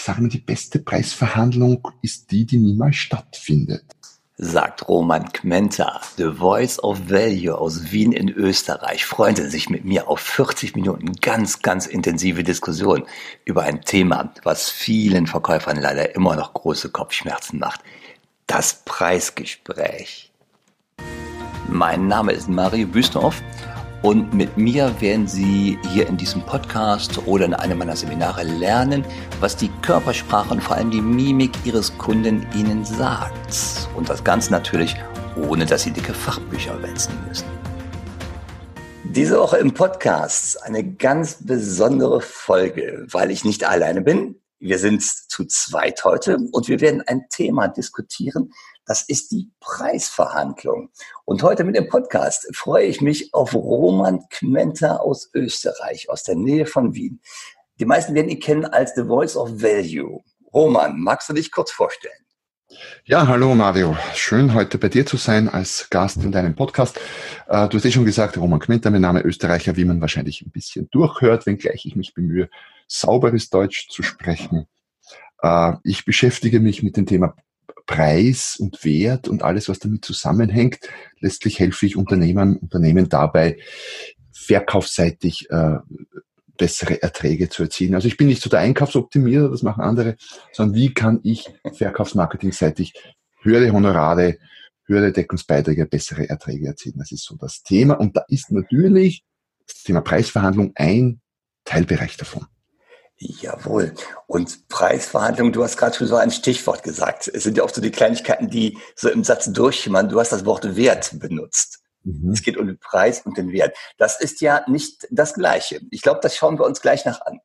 ich sage mal, die beste Preisverhandlung ist die, die niemals stattfindet. Sagt Roman Kmenta, The Voice of Value aus Wien in Österreich, freunde sich mit mir auf 40 Minuten ganz, ganz intensive Diskussion über ein Thema, was vielen Verkäufern leider immer noch große Kopfschmerzen macht. Das Preisgespräch. Mein Name ist Mario Büstorf und mit mir werden Sie hier in diesem Podcast oder in einem meiner Seminare lernen, was die Körpersprache und vor allem die Mimik Ihres Kunden Ihnen sagt. Und das Ganze natürlich, ohne dass Sie dicke Fachbücher wälzen müssen. Diese Woche im Podcast eine ganz besondere Folge, weil ich nicht alleine bin. Wir sind zu zweit heute und wir werden ein Thema diskutieren, das ist die Preisverhandlung. Und heute mit dem Podcast freue ich mich auf Roman Kmenter aus Österreich, aus der Nähe von Wien. Die meisten werden ihn kennen als The Voice of Value. Roman, magst du dich kurz vorstellen? Ja, hallo Mario. Schön heute bei dir zu sein als Gast in deinem Podcast. Äh, du hast eh schon gesagt, Roman Kmenter, mein Name Österreicher, wie man wahrscheinlich ein bisschen durchhört, wenngleich ich mich bemühe, sauberes Deutsch zu sprechen. Äh, ich beschäftige mich mit dem Thema Preis und Wert und alles, was damit zusammenhängt. Letztlich helfe ich Unternehmen, Unternehmen dabei, verkaufsseitig äh, bessere Erträge zu erzielen. Also ich bin nicht so der Einkaufsoptimierer, das machen andere, sondern wie kann ich verkaufsmarketingseitig höhere Honorare, höhere Deckungsbeiträge, bessere Erträge erzielen. Das ist so das Thema. Und da ist natürlich das Thema Preisverhandlung ein Teilbereich davon. Jawohl. Und Preisverhandlungen, du hast gerade schon so ein Stichwort gesagt. Es sind ja auch so die Kleinigkeiten, die so im Satz durchschimmern. Du hast das Wort Wert benutzt. Mhm. Es geht um den Preis und den Wert. Das ist ja nicht das Gleiche. Ich glaube, das schauen wir uns gleich nach an.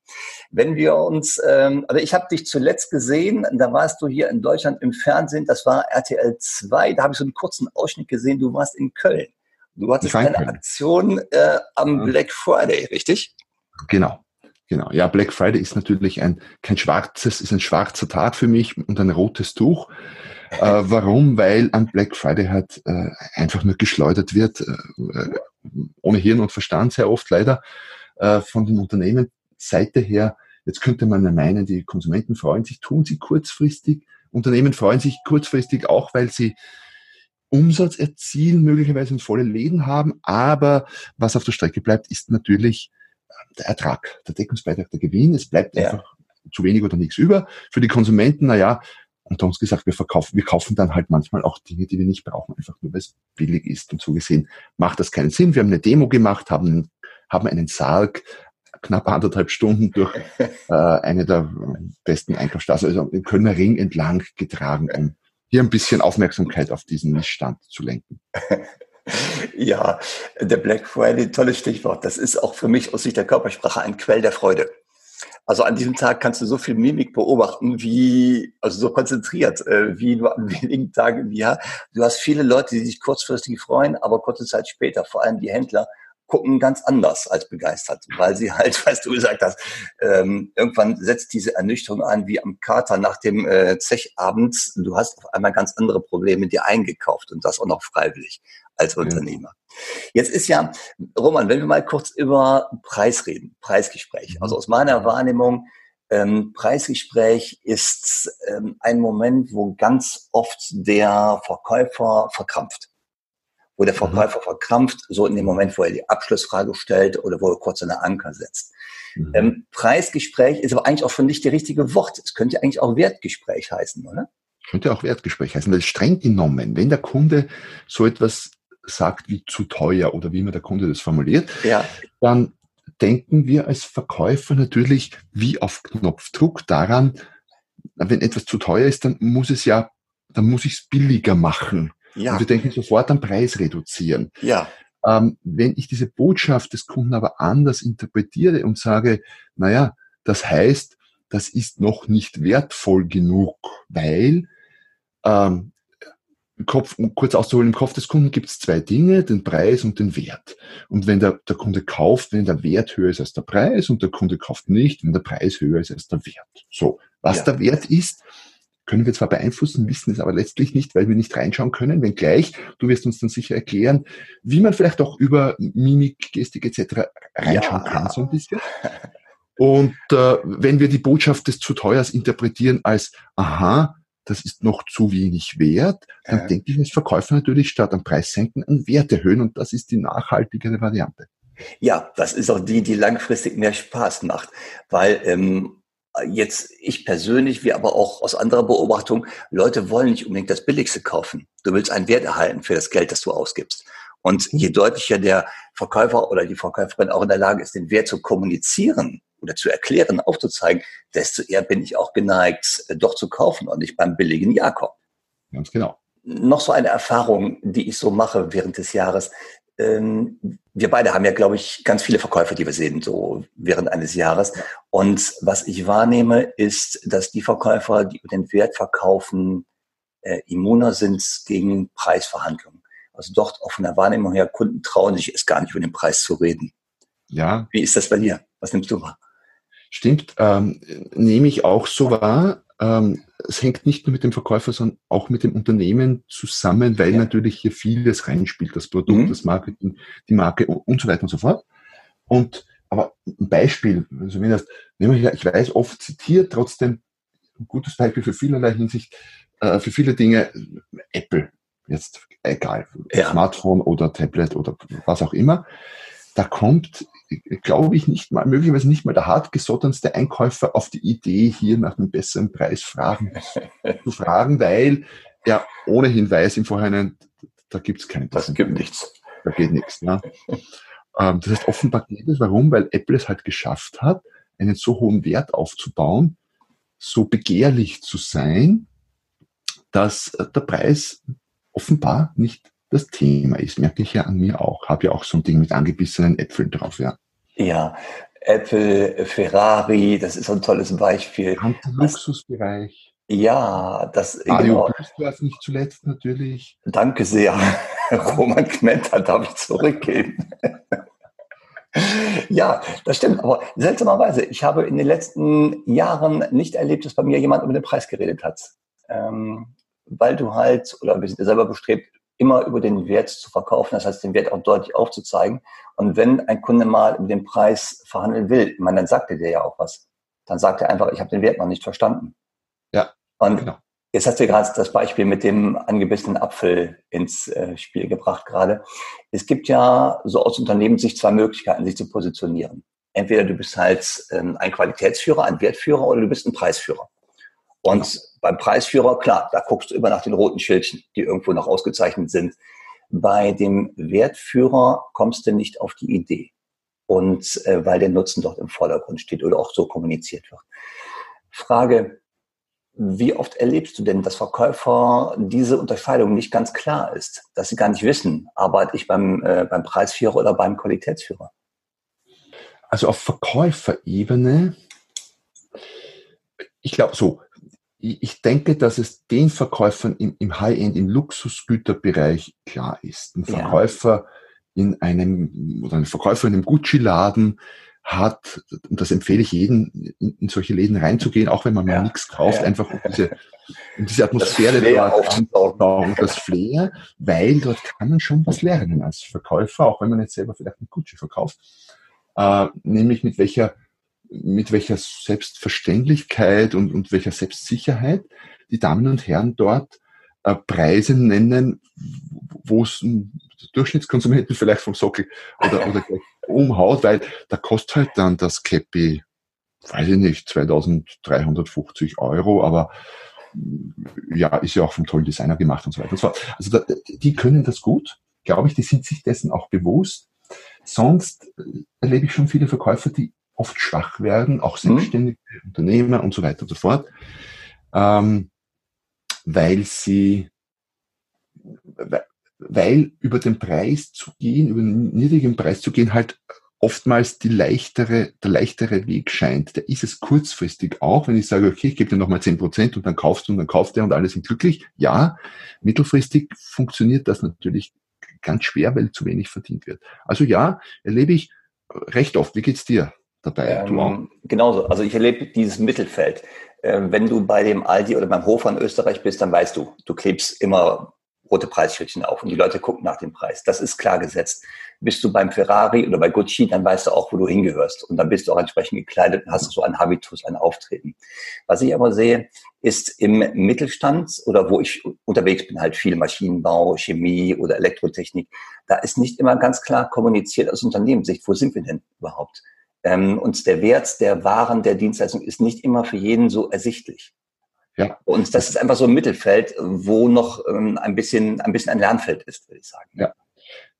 Wenn wir uns, ähm, also ich habe dich zuletzt gesehen, da warst du hier in Deutschland im Fernsehen, das war RTL 2, da habe ich so einen kurzen Ausschnitt gesehen, du warst in Köln. Du hattest eine Aktion äh, am mhm. Black Friday, richtig? Genau. Genau. Ja, Black Friday ist natürlich ein, kein schwarzes, ist ein schwarzer Tag für mich und ein rotes Tuch. Äh, warum? Weil an Black Friday halt äh, einfach nur geschleudert wird, äh, ohne Hirn und Verstand sehr oft leider, äh, von den Unternehmen Seite her. Jetzt könnte man ja meinen, die Konsumenten freuen sich, tun sie kurzfristig. Unternehmen freuen sich kurzfristig auch, weil sie Umsatz erzielen, möglicherweise in volle Läden haben. Aber was auf der Strecke bleibt, ist natürlich der Ertrag, der Deckungsbeitrag, der Gewinn. Es bleibt ja. einfach zu wenig oder nichts über. Für die Konsumenten, naja, unter uns gesagt, wir verkaufen, wir kaufen dann halt manchmal auch Dinge, die wir nicht brauchen, einfach nur weil es billig ist. Und so gesehen macht das keinen Sinn. Wir haben eine Demo gemacht, haben, haben einen Sarg knapp anderthalb Stunden durch äh, eine der besten Einkaufsstraßen, also den Kölner Ring entlang getragen, um hier ein bisschen Aufmerksamkeit auf diesen Missstand zu lenken. Ja, der Black Friday, tolles Stichwort. Das ist auch für mich aus Sicht der Körpersprache ein Quell der Freude. Also an diesem Tag kannst du so viel Mimik beobachten, wie, also so konzentriert, äh, wie du an wenigen Tagen im Jahr. Du hast viele Leute, die sich kurzfristig freuen, aber kurze Zeit später, vor allem die Händler, gucken ganz anders als begeistert, weil sie halt, was du gesagt hast, ähm, irgendwann setzt diese Ernüchterung ein wie am Kater nach dem äh, Zechabend. Du hast auf einmal ganz andere Probleme dir eingekauft und das auch noch freiwillig als Unternehmer. Jetzt ist ja, Roman, wenn wir mal kurz über Preis reden, Preisgespräch. Mhm. Also aus meiner Wahrnehmung, ähm, Preisgespräch ist ähm, ein Moment, wo ganz oft der Verkäufer verkrampft. Wo der mhm. Verkäufer mhm. verkrampft, so in dem Moment, wo er die Abschlussfrage stellt oder wo er kurz eine Anker setzt. Mhm. Ähm, Preisgespräch ist aber eigentlich auch schon nicht die richtige Wort. Es könnte eigentlich auch Wertgespräch heißen, oder? Könnte auch Wertgespräch heißen, weil streng genommen, wenn der Kunde so etwas sagt wie zu teuer oder wie immer der Kunde das formuliert, ja. dann denken wir als Verkäufer natürlich wie auf Knopfdruck daran, wenn etwas zu teuer ist, dann muss es ja, dann muss ich es billiger machen. Ja. Und wir denken sofort an Preis reduzieren. Ja. Ähm, wenn ich diese Botschaft des Kunden aber anders interpretiere und sage, naja, das heißt, das ist noch nicht wertvoll genug, weil ähm, Kopf, um kurz auszuholen, im Kopf des Kunden gibt es zwei Dinge, den Preis und den Wert. Und wenn der, der Kunde kauft, wenn der Wert höher ist als der Preis und der Kunde kauft nicht, wenn der Preis höher ist als der Wert. So, was ja. der Wert ist, können wir zwar beeinflussen, wissen es aber letztlich nicht, weil wir nicht reinschauen können, wenngleich, du wirst uns dann sicher erklären, wie man vielleicht auch über Mimik, Gestik etc. reinschauen ja. kann, so ein bisschen. Und äh, wenn wir die Botschaft des zu teuers interpretieren als, aha, das ist noch zu wenig wert, dann ja. denke ich als Verkäufer natürlich statt am Preis senken an Wert erhöhen und das ist die nachhaltigere Variante. Ja, das ist auch die, die langfristig mehr Spaß macht, weil ähm, jetzt ich persönlich, wie aber auch aus anderer Beobachtung, Leute wollen nicht unbedingt das Billigste kaufen. Du willst einen Wert erhalten für das Geld, das du ausgibst. Und je deutlicher der Verkäufer oder die Verkäuferin auch in der Lage ist, den Wert zu kommunizieren oder zu erklären, aufzuzeigen, desto eher bin ich auch geneigt, äh, doch zu kaufen und nicht beim billigen Jakob. Ganz genau. Noch so eine Erfahrung, die ich so mache während des Jahres. Ähm, wir beide haben ja, glaube ich, ganz viele Verkäufer, die wir sehen, so während eines Jahres. Und was ich wahrnehme, ist, dass die Verkäufer, die den Wert verkaufen, äh, immuner sind gegen Preisverhandlungen. Also dort auch von der Wahrnehmung her, Kunden trauen sich es gar nicht, über den Preis zu reden. Ja. Wie ist das bei dir? Was nimmst du wahr? Stimmt, ähm, nehme ich auch so wahr. Ähm, es hängt nicht nur mit dem Verkäufer, sondern auch mit dem Unternehmen zusammen, weil ja. natürlich hier vieles reinspielt, das Produkt, mhm. das Marketing, die Marke und so weiter und so fort. Und aber ein Beispiel, also wenn das, ich weiß, oft zitiert, trotzdem ein gutes Beispiel für vielerlei Hinsicht, äh, für viele Dinge, Apple, jetzt egal, ja. Smartphone oder Tablet oder was auch immer, da kommt, glaube ich, nicht mal, möglicherweise nicht mal der hartgesottenste Einkäufer auf die Idee, hier nach einem besseren Preis fragen, zu fragen, weil er ohnehin weiß im Vorhinein, da gibt es keinen. Das gibt nichts. Da geht nichts. Ne? Das heißt, offenbar geht es. Warum? Weil Apple es halt geschafft hat, einen so hohen Wert aufzubauen, so begehrlich zu sein, dass der Preis offenbar nicht das Thema ist. Merke ich ja an mir auch. Habe ja auch so ein Ding mit angebissenen Äpfeln drauf, ja. Ja, Apple, Ferrari, das ist so ein tolles Beispiel. Luxusbereich. Ja, das Mario genau. nicht zuletzt natürlich. Danke sehr. Roman Kmenter darf ich zurückgeben. ja, das stimmt. Aber seltsamerweise, ich habe in den letzten Jahren nicht erlebt, dass bei mir jemand über den Preis geredet hat. Ähm, weil du halt, oder wir sind ja selber bestrebt, immer über den Wert zu verkaufen, das heißt, den Wert auch deutlich aufzuzeigen. Und wenn ein Kunde mal über den Preis verhandeln will, meine, dann sagt er dir ja auch was. Dann sagt er einfach, ich habe den Wert noch nicht verstanden. Ja. Und genau. jetzt hast du gerade das Beispiel mit dem angebissenen Apfel ins äh, Spiel gebracht gerade. Es gibt ja so aus Unternehmenssicht zwei Möglichkeiten, sich zu positionieren. Entweder du bist halt ähm, ein Qualitätsführer, ein Wertführer oder du bist ein Preisführer. Und genau. beim Preisführer, klar, da guckst du immer nach den roten Schildchen, die irgendwo noch ausgezeichnet sind. Bei dem Wertführer kommst du nicht auf die Idee. Und äh, weil der Nutzen dort im Vordergrund steht oder auch so kommuniziert wird. Frage, wie oft erlebst du denn, dass Verkäufer diese Unterscheidung nicht ganz klar ist, dass sie gar nicht wissen, arbeite ich beim, äh, beim Preisführer oder beim Qualitätsführer? Also auf Verkäuferebene, ich glaube so, ich denke, dass es den Verkäufern im, im High-End, im Luxusgüterbereich klar ist. Ein Verkäufer ja. in einem, oder ein Verkäufer in einem Gucci-Laden hat, und das empfehle ich jedem, in, solche Läden reinzugehen, auch wenn man ja. mal nichts kauft, ja. einfach um diese, um diese Atmosphäre dort das Flair, weil dort kann man schon was lernen als Verkäufer, auch wenn man jetzt selber vielleicht ein Gucci verkauft, äh, nämlich mit welcher mit welcher Selbstverständlichkeit und, und welcher Selbstsicherheit die Damen und Herren dort äh, Preise nennen, wo es Durchschnittskonsumenten vielleicht vom Sockel oder, oder umhaut, weil da kostet halt dann das Käppi, weiß ich nicht, 2350 Euro, aber ja, ist ja auch vom tollen Designer gemacht und so weiter und so fort. Also da, die können das gut, glaube ich, die sind sich dessen auch bewusst. Sonst erlebe ich schon viele Verkäufer, die oft schwach werden, auch mhm. selbstständige mhm. Unternehmer und so weiter und so fort, ähm, weil sie, weil über den Preis zu gehen, über den niedrigen Preis zu gehen, halt oftmals die leichtere, der leichtere Weg scheint. Der ist es kurzfristig auch, wenn ich sage, okay, ich gebe dir nochmal zehn Prozent und dann kaufst du und dann kauft er und alle sind glücklich. Ja, mittelfristig funktioniert das natürlich ganz schwer, weil zu wenig verdient wird. Also ja, erlebe ich recht oft. Wie geht's dir? Dabei. Ähm, genauso. Also ich erlebe dieses Mittelfeld. Ähm, wenn du bei dem Aldi oder beim Hofer in Österreich bist, dann weißt du, du klebst immer rote Preisschildchen auf und die Leute gucken nach dem Preis. Das ist klar gesetzt. Bist du beim Ferrari oder bei Gucci, dann weißt du auch, wo du hingehörst. Und dann bist du auch entsprechend gekleidet und hast so ein Habitus, ein Auftreten. Was ich aber sehe, ist im Mittelstand oder wo ich unterwegs bin, halt viel Maschinenbau, Chemie oder Elektrotechnik, da ist nicht immer ganz klar kommuniziert aus Unternehmenssicht, wo sind wir denn überhaupt? Ähm, und der Wert der Waren, der Dienstleistung ist nicht immer für jeden so ersichtlich. Ja. Und das ist einfach so ein Mittelfeld, wo noch ähm, ein bisschen, ein bisschen ein Lernfeld ist, würde ich sagen. Ja.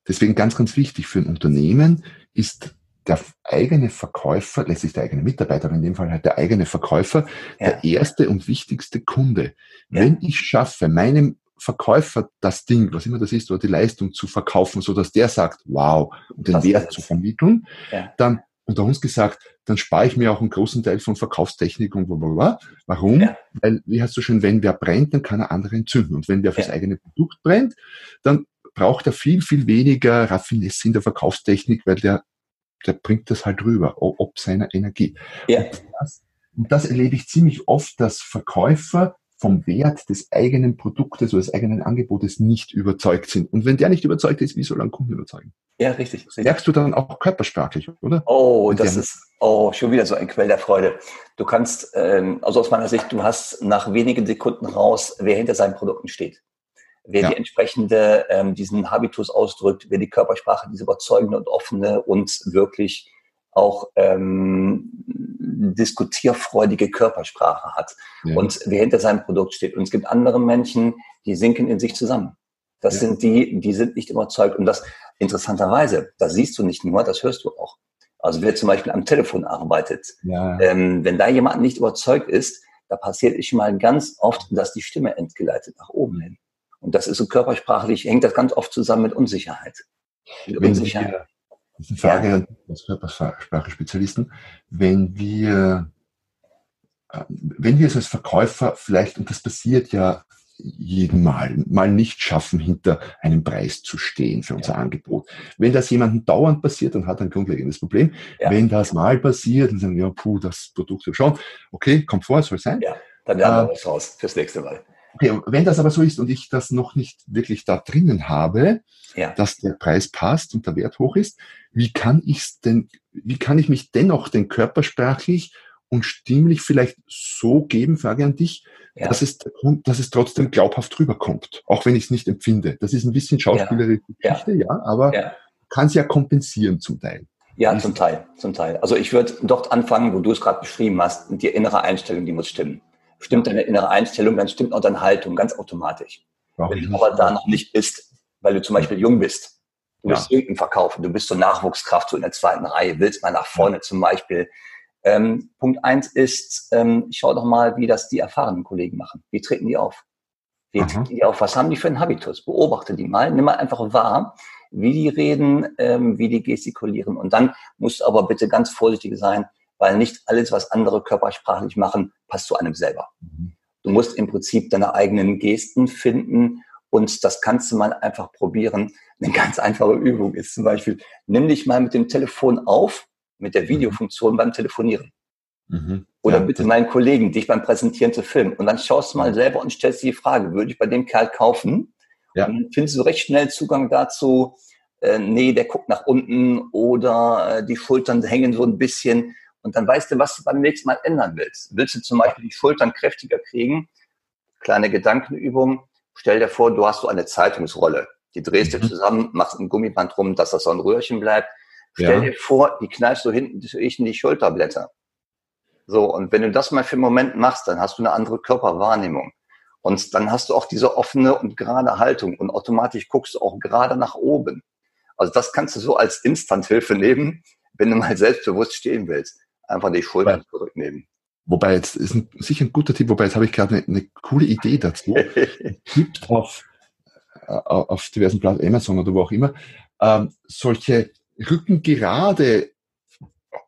Deswegen ganz, ganz wichtig für ein Unternehmen ist der eigene Verkäufer, letztlich der eigene Mitarbeiter, aber in dem Fall halt der eigene Verkäufer, ja. der erste und wichtigste Kunde. Ja. Wenn ich schaffe, meinem Verkäufer das Ding, was immer das ist, oder die Leistung zu verkaufen, so dass der sagt, wow, und den das Wert zu vermitteln, ja. dann unter uns gesagt, dann spare ich mir auch einen großen Teil von Verkaufstechnik und blablabla. Warum? Ja. Weil, wie heißt so schön, wenn wer brennt, dann kann er andere entzünden. Und wenn wer fürs ja. eigene Produkt brennt, dann braucht er viel, viel weniger Raffinesse in der Verkaufstechnik, weil der, der bringt das halt rüber, ob seiner Energie. Ja. Und, das, und das erlebe ich ziemlich oft, dass Verkäufer vom Wert des eigenen Produktes oder des eigenen Angebotes nicht überzeugt sind. Und wenn der nicht überzeugt ist, wie soll ein Kunden überzeugen? Ja, richtig. Das merkst du dann auch körpersprachlich, oder? Oh, das ist oh schon wieder so ein Quell der Freude. Du kannst, ähm, also aus meiner Sicht, du hast nach wenigen Sekunden raus, wer hinter seinen Produkten steht. Wer ja. die entsprechende, ähm, diesen Habitus ausdrückt, wer die Körpersprache, diese überzeugende und offene und wirklich auch ähm, diskutierfreudige Körpersprache hat ja. und wer hinter seinem Produkt steht. Und es gibt andere Menschen, die sinken in sich zusammen. Das ja. sind die, die sind nicht überzeugt. Und das interessanterweise, das siehst du nicht nur, das hörst du auch. Also wer zum Beispiel am Telefon arbeitet, ja. ähm, wenn da jemand nicht überzeugt ist, da passiert es schon mal ganz oft, dass die Stimme entgleitet nach oben hin. Und das ist so körpersprachlich, hängt das ganz oft zusammen mit Unsicherheit. Mit Unsicherheit. Das ist eine Frage ja. als Körpersprache-Spezialisten. Wenn wir, äh, wenn wir es als Verkäufer vielleicht, und das passiert ja jeden Mal, mal nicht schaffen, hinter einem Preis zu stehen für unser ja. Angebot. Wenn das jemandem dauernd passiert, dann hat er ein grundlegendes Problem. Ja. Wenn das mal passiert, dann sagen wir, ja, puh, das Produkt ist schon, okay, kommt vor, soll sein. Ja, dann lernen wir äh, was raus fürs nächste Mal. Okay, wenn das aber so ist und ich das noch nicht wirklich da drinnen habe, ja. dass der Preis passt und der Wert hoch ist, wie kann ich denn, wie kann ich mich dennoch den körpersprachlich und stimmlich vielleicht so geben, Frage an dich, ja. dass, es, dass es trotzdem glaubhaft rüberkommt, auch wenn ich es nicht empfinde. Das ist ein bisschen schauspielerische ja. Geschichte, ja, aber ja. kann es ja kompensieren zum Teil. Ja, zum Teil, zum Teil. Also ich würde dort anfangen, wo du es gerade beschrieben hast, die innere Einstellung, die muss stimmen. Stimmt deine innere Einstellung, dann stimmt auch deine Haltung ganz automatisch. Wenn du aber da noch nicht bist, weil du zum Beispiel jung bist, du ja. willst irgendeinen verkaufen, du bist so Nachwuchskraft, so in der zweiten Reihe, willst mal nach vorne ja. zum Beispiel. Ähm, Punkt eins ist, ähm, schau doch mal, wie das die erfahrenen Kollegen machen. Wie treten die auf? Wie Aha. treten die auf? Was haben die für einen Habitus? Beobachte die mal, nimm mal einfach wahr, wie die reden, ähm, wie die gestikulieren. Und dann musst du aber bitte ganz vorsichtig sein, weil nicht alles, was andere körpersprachlich machen, passt zu einem selber. Mhm. Du musst im Prinzip deine eigenen Gesten finden und das kannst du mal einfach probieren. Eine ganz einfache Übung ist zum Beispiel, nimm dich mal mit dem Telefon auf, mit der mhm. Videofunktion beim Telefonieren. Mhm. Oder ja, bitte meinen Kollegen, dich beim Präsentieren zu filmen. Und dann schaust du mal selber und stellst dir die Frage, würde ich bei dem Kerl kaufen? Ja. Und dann findest du recht schnell Zugang dazu, äh, nee, der guckt nach unten oder äh, die Schultern hängen so ein bisschen. Und dann weißt du, was du beim nächsten Mal ändern willst. Willst du zum Beispiel die Schultern kräftiger kriegen? Kleine Gedankenübung. Stell dir vor, du hast so eine Zeitungsrolle. Die drehst mhm. du zusammen, machst ein Gummiband rum, dass das so ein Röhrchen bleibt. Stell ja. dir vor, die knallst du hinten durch in die Schulterblätter. So, und wenn du das mal für einen Moment machst, dann hast du eine andere Körperwahrnehmung. Und dann hast du auch diese offene und gerade Haltung und automatisch guckst du auch gerade nach oben. Also das kannst du so als Instanthilfe nehmen, wenn du mal selbstbewusst stehen willst einfach die Schultern ja. zurücknehmen. Wobei jetzt ist ein, sicher ein guter Tipp, wobei jetzt habe ich gerade eine, eine coole Idee dazu. gibt auf, äh, auf diversen Plattformen, Amazon oder wo auch immer, ähm, solche rückengerade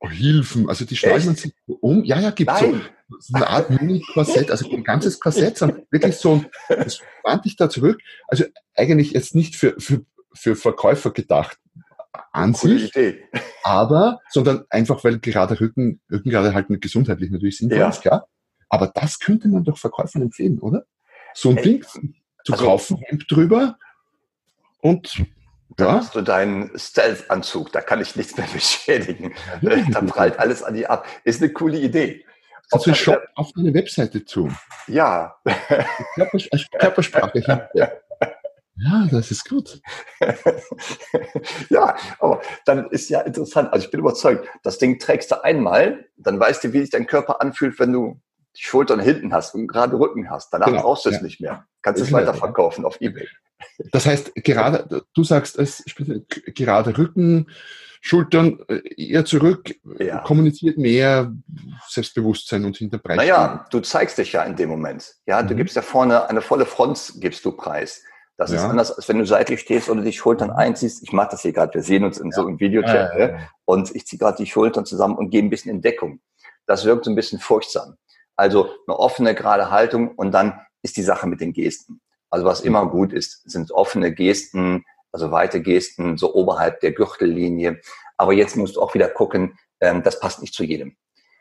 Hilfen, also die schneiden man sich um. Ja, ja, gibt so, so eine Art Mini-Korsett, also ein ganzes Korsett, sondern wirklich so ein, das fand ich da zurück. Also eigentlich jetzt nicht für, für, für Verkäufer gedacht, an Coole sich, Idee. aber, sondern einfach, weil gerade Rücken, Rücken gerade halt gesundheitlich natürlich sinnvoll ja. ist, klar. Aber das könnte man doch Verkäufern empfehlen, oder? So ein Ding. zu also, kaufen, Hemd drüber und dann hast du deinen Stealth-Anzug, da kann ich nichts mehr beschädigen. da prallt alles an dir ab. Ist eine coole Idee. Kannst du Shop auf deine Webseite zu? Ja. Körpersprache. Ja, das ist gut. ja, aber dann ist ja interessant. Also ich bin überzeugt, das Ding trägst du einmal, dann weißt du, wie sich dein Körper anfühlt, wenn du die Schultern hinten hast und gerade Rücken hast. Danach genau, brauchst du es ja. nicht mehr. Kannst es weiterverkaufen ja. auf Ebay. Das heißt, gerade, du sagst, es gerade Rücken, Schultern äh, eher zurück, ja. kommuniziert mehr Selbstbewusstsein und Hinterpreis. Naja, du zeigst dich ja in dem Moment. Ja, du mhm. gibst ja vorne eine volle Front, gibst du preis. Das ja. ist anders, als wenn du seitlich stehst oder die Schultern einziehst. Ich mache das hier gerade, wir sehen uns in ja. so einem Videochat. Ja, ja, und ich ziehe gerade die Schultern zusammen und gehe ein bisschen in Deckung. Das wirkt so ein bisschen furchtsam. Also eine offene, gerade Haltung und dann ist die Sache mit den Gesten. Also was immer gut ist, sind offene Gesten, also weite Gesten, so oberhalb der Gürtellinie. Aber jetzt musst du auch wieder gucken, ähm, das passt nicht zu jedem.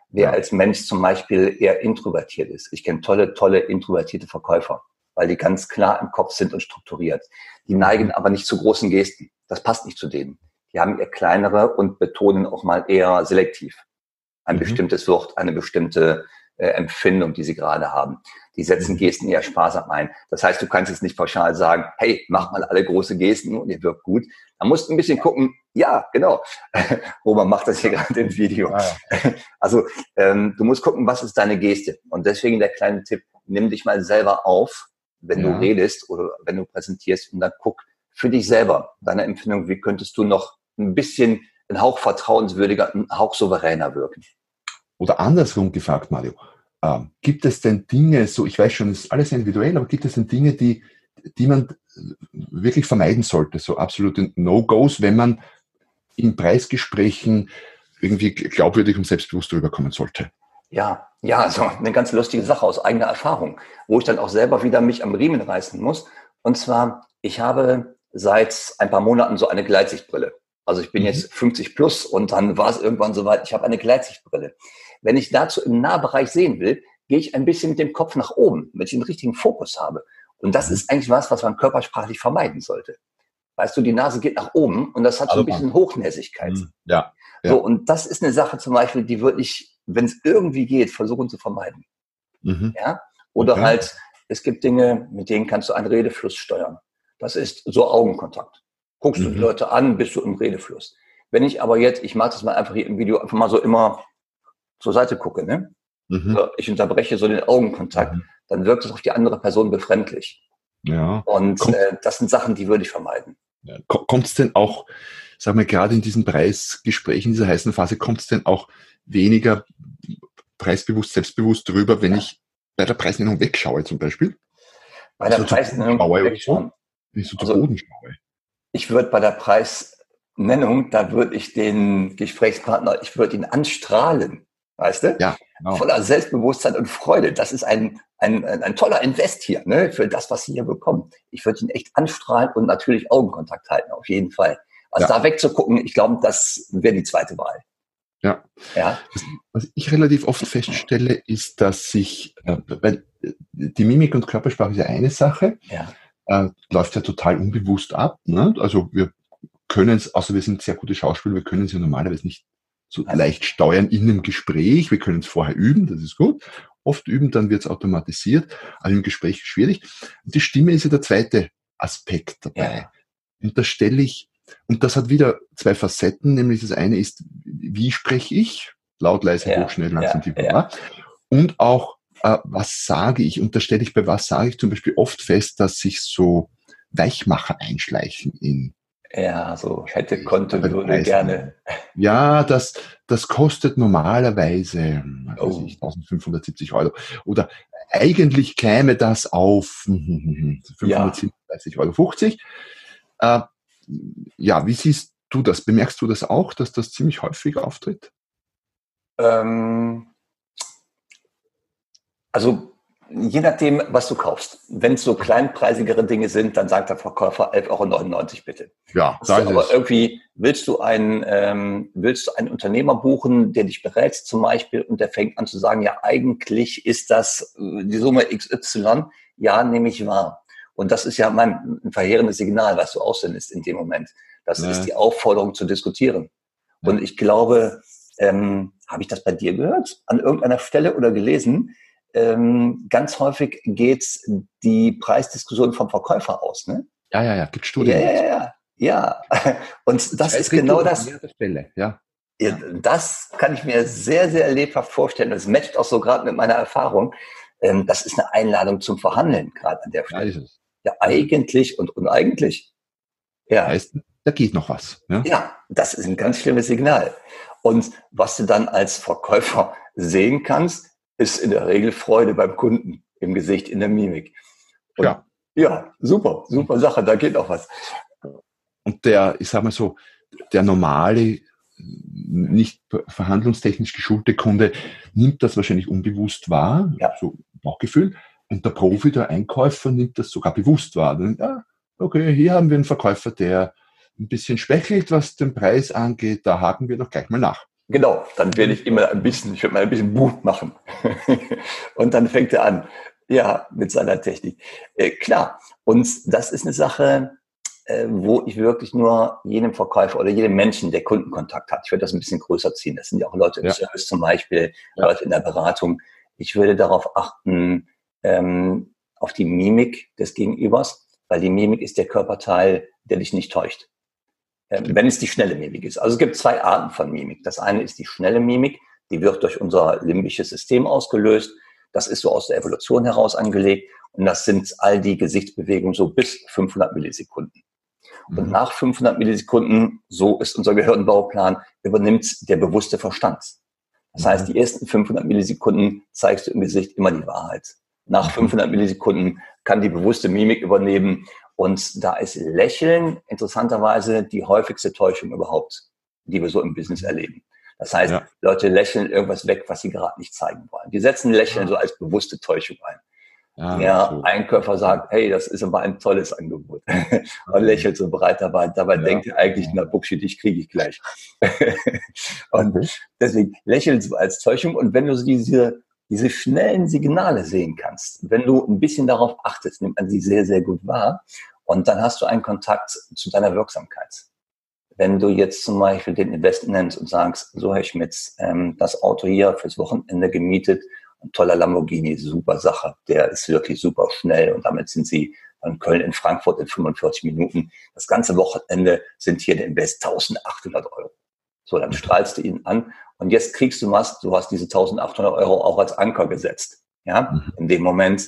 Wer als Mensch zum Beispiel eher introvertiert ist. Ich kenne tolle, tolle introvertierte Verkäufer weil die ganz klar im Kopf sind und strukturiert. Die neigen aber nicht zu großen Gesten. Das passt nicht zu denen. Die haben eher kleinere und betonen auch mal eher selektiv ein mhm. bestimmtes Wort, eine bestimmte äh, Empfindung, die sie gerade haben. Die setzen mhm. Gesten eher sparsam ein. Das heißt, du kannst jetzt nicht pauschal sagen, hey, mach mal alle große Gesten und ihr wirkt gut. Da musst du ein bisschen gucken, ja, genau. Roman macht das hier gerade im Video. Ah, ja. Also ähm, du musst gucken, was ist deine Geste. Und deswegen der kleine Tipp, nimm dich mal selber auf wenn ja. du redest oder wenn du präsentierst und dann guck für dich selber, deine Empfindung, wie könntest du noch ein bisschen ein Hauch vertrauenswürdiger, ein Hauch souveräner wirken? Oder andersrum gefragt, Mario, äh, gibt es denn Dinge, so ich weiß schon, es ist alles individuell, aber gibt es denn Dinge, die, die man wirklich vermeiden sollte, so absolute No-Gos, wenn man in Preisgesprächen irgendwie glaubwürdig und selbstbewusst rüberkommen sollte? Ja, ja, also eine ganz lustige Sache aus eigener Erfahrung, wo ich dann auch selber wieder mich am Riemen reißen muss. Und zwar, ich habe seit ein paar Monaten so eine Gleitsichtbrille. Also ich bin mhm. jetzt 50 plus und dann war es irgendwann soweit, ich habe eine Gleitsichtbrille. Wenn ich dazu im Nahbereich sehen will, gehe ich ein bisschen mit dem Kopf nach oben, wenn ich den richtigen Fokus habe. Und das mhm. ist eigentlich was, was man körpersprachlich vermeiden sollte. Weißt du, die Nase geht nach oben und das hat so ein bisschen Hochnäsigkeit. Mhm. Ja, ja. So, und das ist eine Sache zum Beispiel, die wirklich wenn es irgendwie geht, versuchen zu vermeiden. Mhm. Ja? Oder okay. halt, es gibt Dinge, mit denen kannst du einen Redefluss steuern. Das ist so Augenkontakt. Guckst mhm. du die mhm. Leute an, bist du im Redefluss. Wenn ich aber jetzt, ich mache das mal einfach hier im Video, einfach mal so immer zur Seite gucke, ne? Mhm. So, ich unterbreche so den Augenkontakt, mhm. dann wirkt es auf die andere Person befremdlich. Ja. Und äh, das sind Sachen, die würde ich vermeiden. Ja. Kommt es denn auch, sagen wir gerade in diesen Preisgesprächen, in dieser heißen Phase, kommt es denn auch weniger preisbewusst, selbstbewusst drüber, wenn ich bei der Preisnennung wegschaue zum Beispiel. Bei der also Preisnennung wegschauen. Wenn ich so also, zu Boden schaue. Ich würde bei der Preisnennung, da würde ich den Gesprächspartner, ich würde ihn anstrahlen. Weißt du? Ja, genau. Voller Selbstbewusstsein und Freude. Das ist ein, ein, ein, ein toller Invest hier, ne, für das, was Sie hier bekommen. Ich würde ihn echt anstrahlen und natürlich Augenkontakt halten, auf jeden Fall. Also ja. da wegzugucken, ich glaube, das wäre die zweite Wahl. Ja. ja. Was ich relativ oft feststelle, ist, dass sich, äh, weil äh, die Mimik und Körpersprache ist ja eine Sache, ja. Äh, läuft ja total unbewusst ab. Ne? Also wir können es, außer wir sind sehr gute Schauspieler, wir können es ja normalerweise nicht so also. leicht steuern in einem Gespräch. Wir können es vorher üben, das ist gut. Oft üben, dann wird es automatisiert, aber im Gespräch schwierig. Und die Stimme ist ja der zweite Aspekt dabei. Ja. Und da stelle ich und das hat wieder zwei Facetten, nämlich das eine ist, wie spreche ich? Laut, leise, ja, hoch, schnell, langsam, ja, ja. Und auch, äh, was sage ich? Und da stelle ich bei was sage ich zum Beispiel oft fest, dass sich so Weichmacher einschleichen in ja, so hätte, konnte, würde gerne. Ja, das, das kostet normalerweise oh. ich, 1570 Euro. Oder eigentlich käme das auf 537,50 ja. Euro. 50. Äh, ja, wie siehst du das? Bemerkst du das auch, dass das ziemlich häufig auftritt? Ähm, also je nachdem, was du kaufst. Wenn es so kleinpreisigere Dinge sind, dann sagt der Verkäufer 11,99 Euro bitte. Ja, da ist aber es. irgendwie willst du einen ähm, willst du einen Unternehmer buchen, der dich berät zum Beispiel und der fängt an zu sagen, ja eigentlich ist das äh, die Summe XY, ja nehme ich wahr. Und das ist ja mein, ein verheerendes Signal, was du aussendest in dem Moment. Das ja. ist die Aufforderung zu diskutieren. Ja. Und ich glaube, ähm, habe ich das bei dir gehört? An irgendeiner Stelle oder gelesen? Ähm, ganz häufig geht die Preisdiskussion vom Verkäufer aus, ne? Ja, ja, ja, gibt Studien. Ja, ja, ja. Ja, und das, ist genau das. Stelle, ja. Ja, das kann ich mir sehr, sehr lebhaft vorstellen. Das matcht auch so gerade mit meiner Erfahrung. Ähm, das ist eine Einladung zum Verhandeln, gerade an der Stelle. Ja, ist es. Ja eigentlich und uneigentlich. Ja. Heißt, da geht noch was. Ja? ja, das ist ein ganz schlimmes Signal. Und was du dann als Verkäufer sehen kannst, ist in der Regel Freude beim Kunden im Gesicht, in der Mimik. Und ja. Ja, super, super Sache, da geht noch was. Und der, ich sag mal so, der normale, nicht verhandlungstechnisch geschulte Kunde nimmt das wahrscheinlich unbewusst wahr, ja. so Bauchgefühl. Und der Profi, der Einkäufer nimmt das sogar bewusst wahr. Ja, okay, hier haben wir einen Verkäufer, der ein bisschen schwächelt, was den Preis angeht. Da haken wir doch gleich mal nach. Genau, dann werde ich immer ein bisschen, ich werde mal ein bisschen Mut machen. und dann fängt er an, ja, mit seiner Technik. Äh, klar, und das ist eine Sache, äh, wo ich wirklich nur jedem Verkäufer oder jedem Menschen, der Kundenkontakt hat, ich würde das ein bisschen größer ziehen. Das sind ja auch Leute im ja. Service zum Beispiel, ja. Leute in der Beratung. Ich würde darauf achten, ähm, auf die Mimik des Gegenübers, weil die Mimik ist der Körperteil, der dich nicht täuscht. Ähm, wenn es die schnelle Mimik ist. Also es gibt zwei Arten von Mimik. Das eine ist die schnelle Mimik, die wird durch unser limbisches System ausgelöst. Das ist so aus der Evolution heraus angelegt. Und das sind all die Gesichtsbewegungen so bis 500 Millisekunden. Und mhm. nach 500 Millisekunden, so ist unser Gehirnbauplan, übernimmt der bewusste Verstand. Das mhm. heißt, die ersten 500 Millisekunden zeigst du im Gesicht immer die Wahrheit. Nach 500 mhm. Millisekunden kann die bewusste Mimik übernehmen. Und da ist Lächeln interessanterweise die häufigste Täuschung überhaupt, die wir so im Business erleben. Das heißt, ja. Leute lächeln irgendwas weg, was sie gerade nicht zeigen wollen. Die setzen Lächeln ja. so als bewusste Täuschung ein. Ja, der so. Einkäufer sagt, hey, das ist aber ein tolles Angebot. und lächelt so bereit dabei. Dabei ja. denkt er eigentlich, na Bullshit, dich kriege ich gleich. und deswegen lächeln so als Täuschung. Und wenn du so diese, diese schnellen Signale sehen kannst, wenn du ein bisschen darauf achtest, nimmt man sie sehr, sehr gut wahr. Und dann hast du einen Kontakt zu deiner Wirksamkeit. Wenn du jetzt zum Beispiel den Invest nennst und sagst, so Herr Schmitz, ähm, das Auto hier fürs Wochenende gemietet, ein toller Lamborghini, super Sache, der ist wirklich super schnell und damit sind sie von Köln in Frankfurt in 45 Minuten. Das ganze Wochenende sind hier der Invest 1800 Euro. So, dann strahlst du ihn an und jetzt kriegst du was, du hast diese 1800 Euro auch als Anker gesetzt. Ja, mhm. in dem Moment.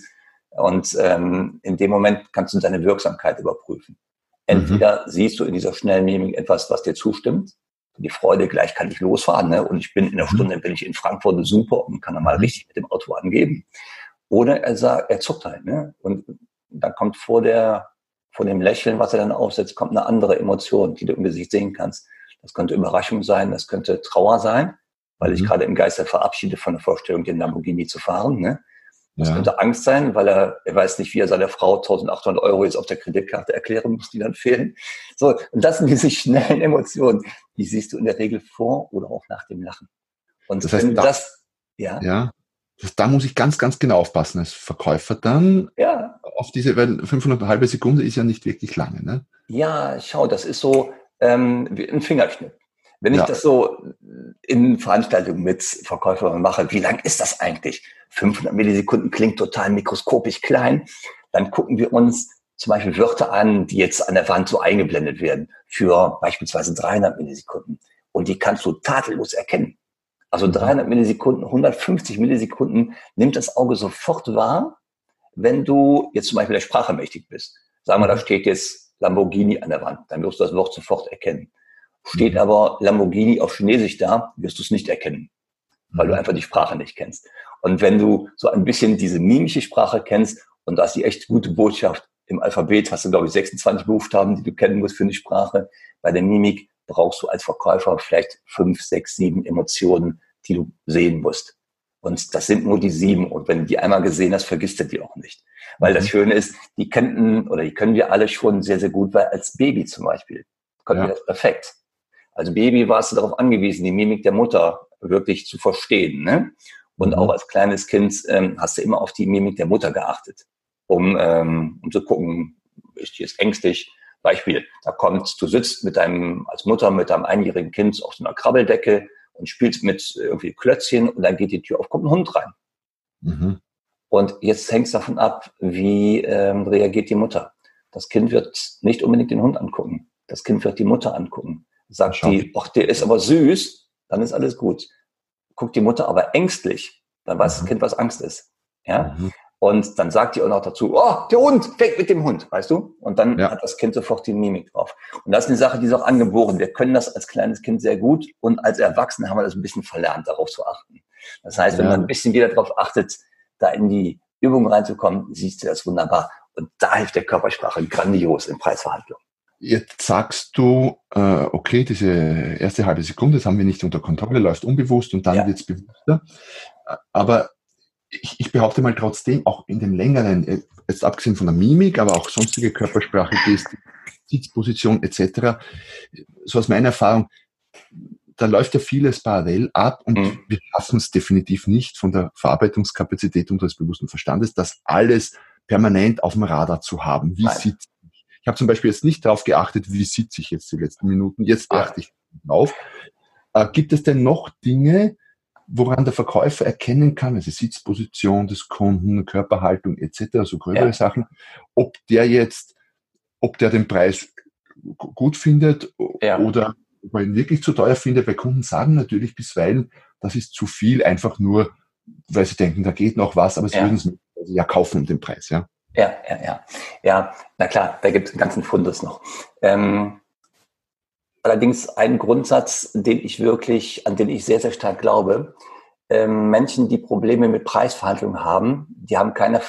Und ähm, in dem Moment kannst du deine Wirksamkeit überprüfen. Entweder mhm. siehst du in dieser schnellen Mimik etwas, was dir zustimmt, die Freude, gleich kann ich losfahren, ne? und ich bin in einer mhm. Stunde, bin ich in Frankfurt, super, und kann dann mal mhm. richtig mit dem Auto angeben. Oder er sagt, er zuckt halt, ne? Und dann kommt vor der, vor dem Lächeln, was er dann aufsetzt, kommt eine andere Emotion, die du im Gesicht sehen kannst. Das könnte Überraschung sein, das könnte Trauer sein, weil ich mhm. gerade im Geiste verabschiede von der Vorstellung, den Lamborghini zu fahren, ne? Das ja. könnte Angst sein, weil er, er weiß nicht, wie er seiner Frau 1800 Euro jetzt auf der Kreditkarte erklären muss, die dann fehlen. So, und das sind diese schnellen Emotionen, die siehst du in der Regel vor oder auch nach dem Lachen. Und das heißt, wenn da, das, ja. Ja. Das, da muss ich ganz, ganz genau aufpassen als Verkäufer dann. Ja. Auf diese, weil 500 halbe Sekunde ist ja nicht wirklich lange, ne? Ja, schau, das ist so ähm, ein Fingerschnipp. Wenn ich das so in Veranstaltungen mit Verkäufern mache, wie lang ist das eigentlich? 500 Millisekunden klingt total mikroskopisch klein. Dann gucken wir uns zum Beispiel Wörter an, die jetzt an der Wand so eingeblendet werden für beispielsweise 300 Millisekunden. Und die kannst du tadellos erkennen. Also 300 mhm. Millisekunden, 150 Millisekunden nimmt das Auge sofort wahr, wenn du jetzt zum Beispiel der Sprache mächtig bist. Sagen wir, da mhm. steht jetzt Lamborghini an der Wand, dann wirst du das Wort sofort erkennen. Steht mhm. aber Lamborghini auf Chinesisch da, wirst du es nicht erkennen, weil du mhm. einfach die Sprache nicht kennst. Und wenn du so ein bisschen diese mimische Sprache kennst, und da ist die echt gute Botschaft, im Alphabet hast du, glaube ich, 26 Buchstaben, die du kennen musst für eine Sprache. Bei der Mimik brauchst du als Verkäufer vielleicht fünf, sechs, sieben Emotionen, die du sehen musst. Und das sind nur die sieben. Und wenn du die einmal gesehen hast, vergisst du die auch nicht. Weil das mhm. Schöne ist, die könnten oder die können wir alle schon sehr, sehr gut, weil als Baby zum Beispiel können ja. wir das perfekt. Als Baby warst du darauf angewiesen, die Mimik der Mutter wirklich zu verstehen. Ne? Und mhm. auch als kleines Kind ähm, hast du immer auf die Mimik der Mutter geachtet. um, ähm, um zu gucken, ist die jetzt ängstlich? Beispiel, da kommt, du sitzt mit deinem, als Mutter mit deinem einjährigen Kind auf so einer Krabbeldecke und spielst mit irgendwie Klötzchen und dann geht die Tür auf, kommt ein Hund rein. Mhm. Und jetzt hängt es davon ab, wie ähm, reagiert die Mutter. Das Kind wird nicht unbedingt den Hund angucken. Das Kind wird die Mutter angucken. Sagt Schau. die, ach, der ist aber süß, dann ist alles gut. Guckt die Mutter aber ängstlich, dann weiß mhm. das Kind, was Angst ist. Ja? Mhm. Und dann sagt die auch noch dazu, oh, der Hund, weg mit dem Hund, weißt du? Und dann ja. hat das Kind sofort die Mimik drauf. Und das ist eine Sache, die ist auch angeboren. Wir können das als kleines Kind sehr gut und als Erwachsene haben wir das ein bisschen verlernt, darauf zu achten. Das heißt, wenn man ein bisschen wieder darauf achtet, da in die Übung reinzukommen, siehst du das wunderbar. Und da hilft der Körpersprache grandios in Preisverhandlungen. Jetzt sagst du, äh, okay, diese erste halbe Sekunde, das haben wir nicht unter Kontrolle, läuft unbewusst und dann ja. wird es bewusster. Aber ich, ich behaupte mal trotzdem, auch in den längeren, äh, jetzt abgesehen von der Mimik, aber auch sonstige Körpersprache, Gestik, Sitzposition etc., so aus meiner Erfahrung, da läuft ja vieles parallel ab und mhm. wir schaffen es definitiv nicht von der Verarbeitungskapazität unseres bewussten Verstandes, das alles permanent auf dem Radar zu haben. Wie sitze ich? Ich habe zum Beispiel jetzt nicht darauf geachtet, wie sitze ich jetzt die letzten Minuten. Jetzt ja. achte ich drauf. Äh, gibt es denn noch Dinge, woran der Verkäufer erkennen kann, also Sitzposition des Kunden, Körperhaltung etc., so gröbere ja. Sachen, ob der jetzt, ob der den Preis gut findet ja. oder man ihn wirklich zu teuer findet, weil Kunden sagen natürlich bisweilen, das ist zu viel, einfach nur, weil sie denken, da geht noch was, aber sie ja. würden es ja kaufen um den Preis, ja. Ja, ja, ja. Ja, na klar, da gibt es einen ganzen Fundus noch. Ähm, allerdings ein Grundsatz, den ich wirklich, an den ich sehr, sehr stark glaube. Ähm, Menschen, die Probleme mit Preisverhandlungen haben, die haben keine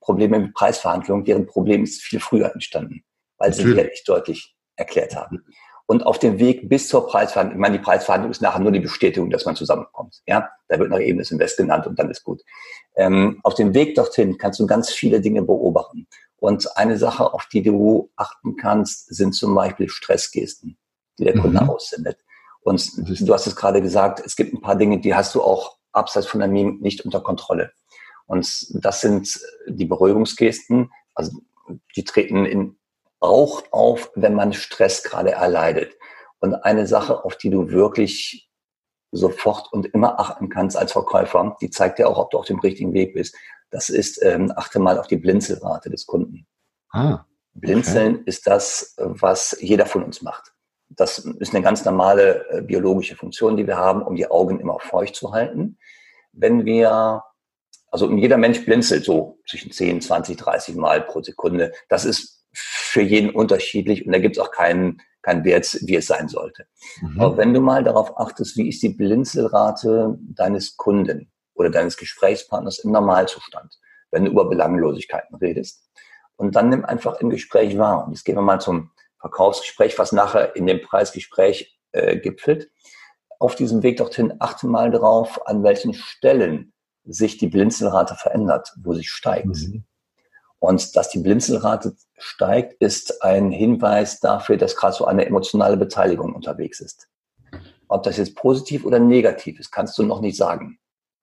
Probleme mit Preisverhandlungen, deren Problem ist viel früher entstanden, weil Natürlich. sie wirklich deutlich erklärt haben. Und auf dem Weg bis zur Preisverhandlung, ich meine, die Preisverhandlung ist nachher nur die Bestätigung, dass man zusammenkommt. Ja, da wird noch eben das Invest genannt und dann ist gut. Ähm, auf dem Weg dorthin kannst du ganz viele Dinge beobachten. Und eine Sache, auf die du achten kannst, sind zum Beispiel Stressgesten, die der Kunde mhm. aussendet. Und du hast es gerade gesagt, es gibt ein paar Dinge, die hast du auch abseits von der Mimik nicht unter Kontrolle. Und das sind die Beruhigungsgesten. Also die treten in auch auf, wenn man Stress gerade erleidet. Und eine Sache, auf die du wirklich sofort und immer achten kannst als Verkäufer, die zeigt dir auch, ob du auf dem richtigen Weg bist. Das ist, ähm, achte mal auf die Blinzelrate des Kunden. Ah, okay. Blinzeln ist das, was jeder von uns macht. Das ist eine ganz normale äh, biologische Funktion, die wir haben, um die Augen immer feucht zu halten. Wenn wir, also jeder Mensch blinzelt so zwischen 10, 20, 30 Mal pro Sekunde. Das ist für jeden unterschiedlich und da gibt es auch keinen, keinen Wert, wie es sein sollte. Mhm. Aber wenn du mal darauf achtest, wie ist die Blinzelrate deines Kunden oder deines Gesprächspartners im Normalzustand, wenn du über Belanglosigkeiten redest. Und dann nimm einfach im Gespräch wahr. Und jetzt gehen wir mal zum Verkaufsgespräch, was nachher in dem Preisgespräch äh, gipfelt. Auf diesem Weg dorthin achte mal darauf, an welchen Stellen sich die Blinzelrate verändert, wo sie steigt. Mhm. Und dass die Blinzelrate steigt, ist ein Hinweis dafür, dass gerade so eine emotionale Beteiligung unterwegs ist. Ob das jetzt positiv oder negativ ist, kannst du noch nicht sagen.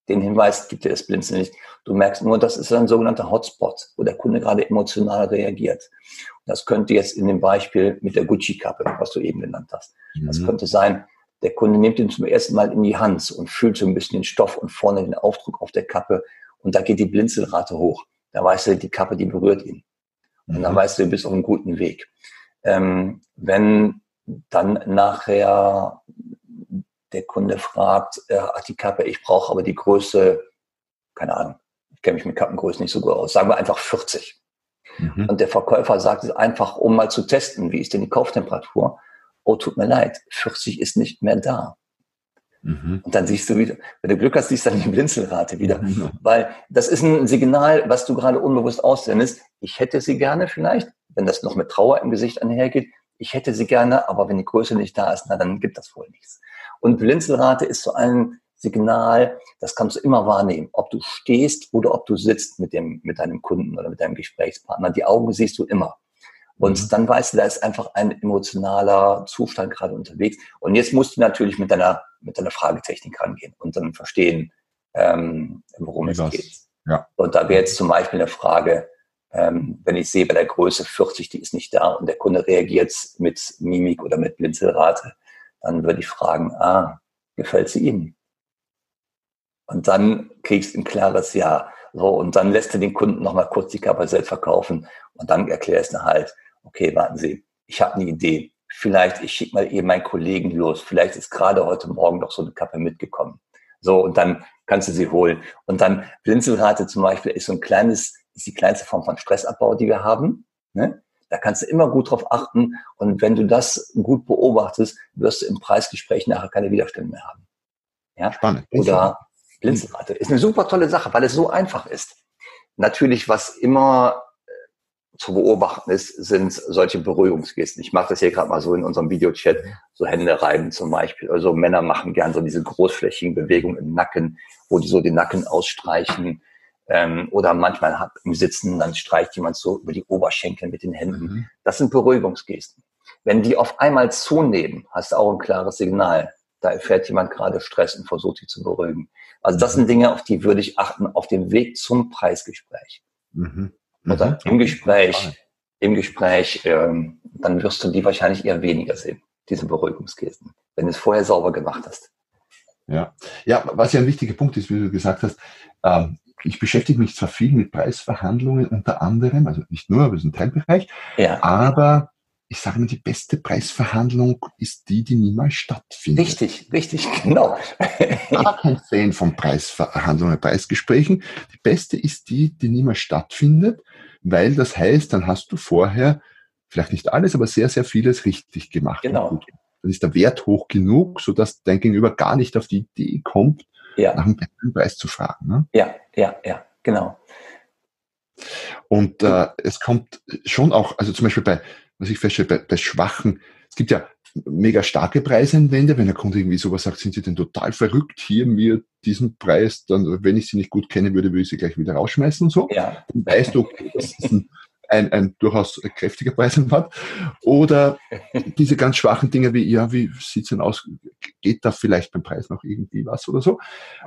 Den Hinweis gibt dir das Blinzeln nicht. Du merkst nur, das ist ein sogenannter Hotspot, wo der Kunde gerade emotional reagiert. Das könnte jetzt in dem Beispiel mit der Gucci-Kappe, was du eben genannt hast. Mhm. Das könnte sein, der Kunde nimmt ihn zum ersten Mal in die Hand und fühlt so ein bisschen den Stoff und vorne den Aufdruck auf der Kappe und da geht die Blinzelrate hoch da weißt du, die Kappe, die berührt ihn. Und dann mhm. weißt du, du bist auf einem guten Weg. Ähm, wenn dann nachher der Kunde fragt, äh, ach, die Kappe, ich brauche aber die Größe, keine Ahnung, ich kenne mich mit Kappengrößen nicht so gut aus, sagen wir einfach 40. Mhm. Und der Verkäufer sagt es einfach, um mal zu testen, wie ist denn die Kauftemperatur? Oh, tut mir leid, 40 ist nicht mehr da. Mhm. Und dann siehst du wieder, wenn du Glück hast, siehst du dann die Blinzelrate wieder. Mhm. Weil das ist ein Signal, was du gerade unbewusst aussendest. Ich hätte sie gerne vielleicht, wenn das noch mit Trauer im Gesicht einhergeht. Ich hätte sie gerne, aber wenn die Größe nicht da ist, na, dann gibt das wohl nichts. Und Blinzelrate ist so ein Signal, das kannst du immer wahrnehmen, ob du stehst oder ob du sitzt mit dem, mit deinem Kunden oder mit deinem Gesprächspartner. Die Augen siehst du immer. Und mhm. dann weißt du, da ist einfach ein emotionaler Zustand gerade unterwegs. Und jetzt musst du natürlich mit deiner, mit deiner Fragetechnik rangehen und dann verstehen, ähm, worum es geht. Ja. Und da wäre jetzt zum Beispiel eine Frage, Ähm, wenn ich sehe, bei der Größe 40, die ist nicht da und der Kunde reagiert mit Mimik oder mit Blinzelrate, dann würde ich fragen, ah, gefällt sie Ihnen? Und dann kriegst du ein klares Ja. So, und dann lässt du den Kunden nochmal kurz die selbst verkaufen und dann erklärst du halt, okay, warten Sie, ich habe eine Idee. Vielleicht, ich schicke mal eben meinen Kollegen los. Vielleicht ist gerade heute Morgen noch so eine Kappe mitgekommen. So, und dann kannst du sie holen. Und dann Blinzelrate zum Beispiel ist so ein kleines, ist die kleinste Form von Stressabbau, die wir haben. Ne? Da kannst du immer gut drauf achten. Und wenn du das gut beobachtest, wirst du im Preisgespräch nachher keine Widerstände mehr haben. Ja? Spannend. Oder Blinzelrate. Ist eine super tolle Sache, weil es so einfach ist. Natürlich, was immer zu beobachten ist, sind solche Beruhigungsgesten. Ich mache das hier gerade mal so in unserem Videochat, so Hände reiben zum Beispiel. Also Männer machen gern so diese großflächigen Bewegungen im Nacken, wo die so den Nacken ausstreichen. Ähm, oder manchmal hat, im Sitzen, dann streicht jemand so über die Oberschenkel mit den Händen. Mhm. Das sind Beruhigungsgesten. Wenn die auf einmal zunehmen, hast du auch ein klares Signal. Da erfährt jemand gerade Stress und versucht sich zu beruhigen. Also das sind Dinge, auf die würde ich achten auf dem Weg zum Preisgespräch. Mhm. Oder mhm. im Gespräch, im Gespräch, ähm, dann wirst du die wahrscheinlich eher weniger sehen, diese Beruhigungsgesten, wenn du es vorher sauber gemacht hast. Ja, ja, was ja ein wichtiger Punkt ist, wie du gesagt hast, ähm, ich beschäftige mich zwar viel mit Preisverhandlungen unter anderem, also nicht nur, aber es ist ein Teilbereich, ja. aber ich sage mal, die beste Preisverhandlung ist die, die niemals stattfindet. Richtig, richtig, genau. Ich bin kein Fan von Preisverhandlungen, Preisgesprächen. Die beste ist die, die niemals stattfindet, weil das heißt, dann hast du vorher vielleicht nicht alles, aber sehr, sehr vieles richtig gemacht. Genau. Dann ist der Wert hoch genug, sodass dein Gegenüber gar nicht auf die Idee kommt, ja. nach einem besseren Preis zu fragen. Ne? Ja, ja, ja, genau. Und äh, es kommt schon auch, also zum Beispiel bei was ich feststelle, bei, bei schwachen, es gibt ja mega starke Preiseinwände, wenn der Kunde irgendwie sowas sagt, sind Sie denn total verrückt, hier mir diesen Preis, dann, wenn ich sie nicht gut kenne würde, würde ich sie gleich wieder rausschmeißen und so. Ja. Dann weißt du, okay, das ist ein, ein, ein durchaus kräftiger Preiseinwand. Oder diese ganz schwachen Dinge wie, ja, wie sieht's denn aus? Geht da vielleicht beim Preis noch irgendwie was oder so?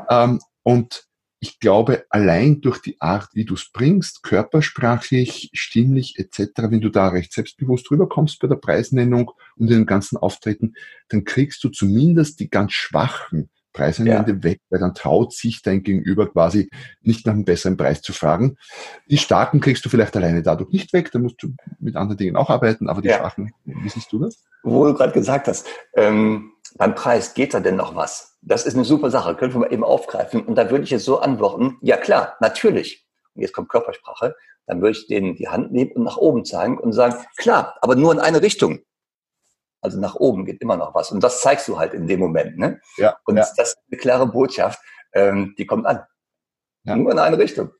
Ähm, und ich glaube, allein durch die Art, wie du es bringst, körpersprachlich, stimmlich etc., wenn du da recht selbstbewusst rüberkommst bei der Preisnennung und dem ganzen Auftreten, dann kriegst du zumindest die ganz schwachen Preiseinwände ja. weg, weil dann traut sich dein Gegenüber quasi nicht nach einem besseren Preis zu fragen. Die starken kriegst du vielleicht alleine dadurch nicht weg, da musst du mit anderen Dingen auch arbeiten, aber die ja. schwachen, wie siehst du das? Wo du gerade gesagt hast, ähm, beim Preis geht da denn noch was? Das ist eine super Sache, können wir mal eben aufgreifen. Und da würde ich jetzt so antworten, ja klar, natürlich. Und jetzt kommt Körpersprache. Dann würde ich denen die Hand nehmen und nach oben zeigen und sagen, klar, aber nur in eine Richtung. Also nach oben geht immer noch was. Und das zeigst du halt in dem Moment. Ne? Ja, und ja. das ist eine klare Botschaft, ähm, die kommt an. Ja. Nur in eine Richtung.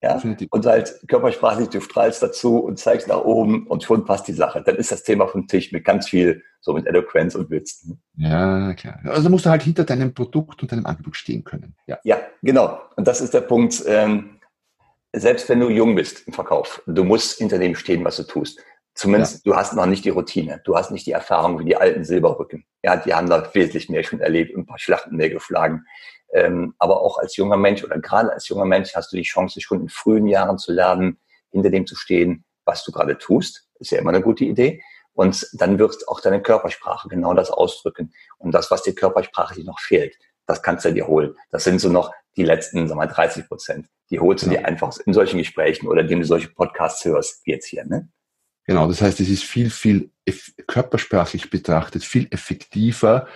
Ja? Und halt körpersprachlich, du strahlst dazu und zeigst nach oben und schon passt die Sache. Dann ist das Thema vom Tisch mit ganz viel, so mit Eloquenz und Witz. Ne? Ja, klar. Also musst du halt hinter deinem Produkt und deinem Angebot stehen können. Ja, ja genau. Und das ist der Punkt, ähm, selbst wenn du jung bist im Verkauf, du musst hinter dem stehen, was du tust. Zumindest, ja. du hast noch nicht die Routine. Du hast nicht die Erfahrung wie die alten Silberrücken. Ja, die haben da wesentlich mehr schon erlebt und ein paar Schlachten mehr geschlagen. Ähm, aber auch als junger Mensch oder gerade als junger Mensch hast du die Chance, schon in frühen Jahren zu lernen, hinter dem zu stehen, was du gerade tust. ist ja immer eine gute Idee. Und dann wird auch deine Körpersprache genau das ausdrücken. Und das, was dir körpersprachlich noch fehlt, das kannst du dir holen. Das sind so noch die letzten, sag mal, 30 Prozent. Die holst du ja. dir einfach in solchen Gesprächen oder indem du solche Podcasts hörst, wie jetzt hier. Ne? Genau, das heißt, es ist viel, viel körpersprachlich betrachtet, viel effektiver,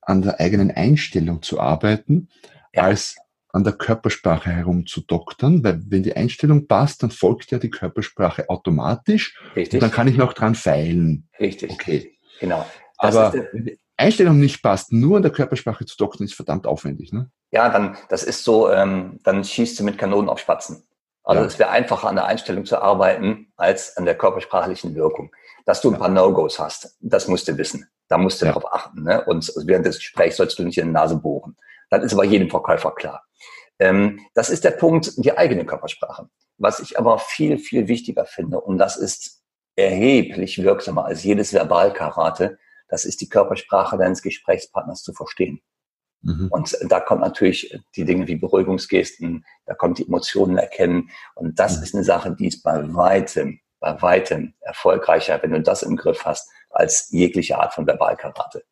an der eigenen Einstellung zu arbeiten, ja. als an der Körpersprache herumzudoktern, weil wenn die Einstellung passt, dann folgt ja die Körpersprache automatisch Richtig. und dann kann ich noch dran feilen. Richtig. Okay. Genau. Das Aber wenn die Einstellung nicht passt, nur an der Körpersprache zu doktern, ist verdammt aufwendig. Ne? Ja, dann, das ist so, ähm, dann schießt du mit Kanonen auf Spatzen. Also ja. es wäre einfacher an der Einstellung zu arbeiten als an der körpersprachlichen Wirkung. Dass du ein paar No-Gos hast, das musst du wissen. Da musst du ja. darauf achten. Ne? Und während des Gesprächs sollst du nicht in die Nase bohren. Das ist aber jedem Verkäufer klar. Ähm, das ist der Punkt, die eigene Körpersprache. Was ich aber viel, viel wichtiger finde, und das ist erheblich wirksamer als jedes Verbalkarate, das ist die Körpersprache deines Gesprächspartners zu verstehen. Mhm. Und da kommt natürlich die Dinge wie Beruhigungsgesten, da kommt die Emotionen erkennen. Und das mhm. ist eine Sache, die ist bei weitem, bei weitem erfolgreicher, wenn du das im Griff hast, als jegliche Art von Verbalkarate.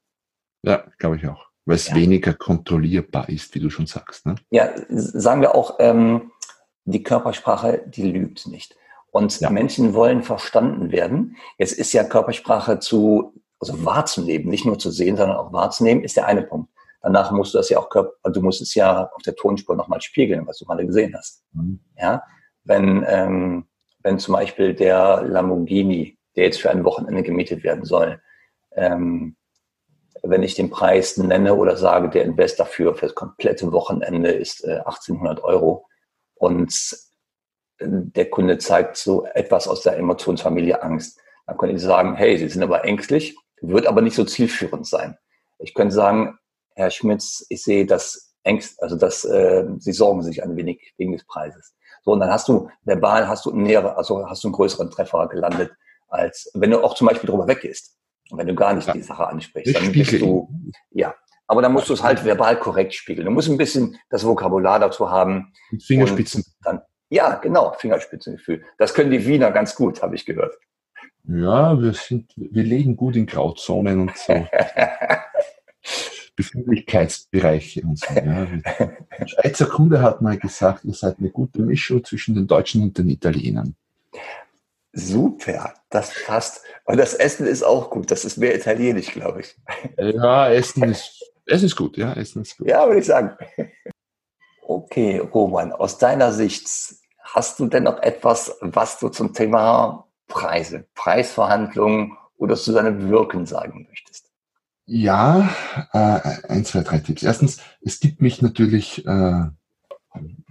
Ja, glaube ich auch. Weil es ja. weniger kontrollierbar ist, wie du schon sagst. Ne? Ja, sagen wir auch, ähm, die Körpersprache, die lügt nicht. Und ja. Menschen wollen verstanden werden. Jetzt ist ja Körpersprache zu, also wahrzunehmen, nicht nur zu sehen, sondern auch wahrzunehmen, ist der eine Punkt. Danach musst du das ja auch, du musst es ja auf der Tonspur nochmal spiegeln, was du gerade gesehen hast. Mhm. Ja, wenn, ähm, wenn zum Beispiel der Lamborghini, der jetzt für ein Wochenende gemietet werden soll, ähm, wenn ich den Preis nenne oder sage, der Invest dafür für das komplette Wochenende ist äh, 1800 Euro und äh, der Kunde zeigt so etwas aus der Emotionsfamilie Angst, dann könnte ich sagen, hey, Sie sind aber ängstlich, wird aber nicht so zielführend sein. Ich könnte sagen, Herr Schmitz, ich sehe das Ängst, also dass äh, Sie sorgen sich ein wenig wegen des Preises. So, und dann hast du verbal hast du nähere, also hast du einen größeren Treffer gelandet, als wenn du auch zum Beispiel drüber weggehst. Und wenn du gar nicht ja. die Sache ansprichst, dann bist du, ja. Aber dann musst du es halt verbal korrekt spiegeln. Du musst ein bisschen das Vokabular dazu haben. Fingerspitzen. Dann, ja, genau, Fingerspitzengefühl. Das können die Wiener ganz gut, habe ich gehört. Ja, wir sind, wir legen gut in Grauzonen und so. Befindlichkeitsbereiche und so. Ja. Ein Schweizer Kunde hat mal gesagt, ihr seid eine gute Mischung zwischen den Deutschen und den Italienern. Super, das passt. Und das Essen ist auch gut. Das ist mehr italienisch, glaube ich. Ja, Essen ist, Essen ist gut. Ja, Essen ist gut. Ja, würde ich sagen. Okay, Roman, aus deiner Sicht, hast du denn noch etwas, was du zum Thema Preise, Preisverhandlungen oder zu deinem Wirken sagen möchtest? Ja, äh, ein, zwei, drei Tipps. Erstens, es gibt mich natürlich, äh,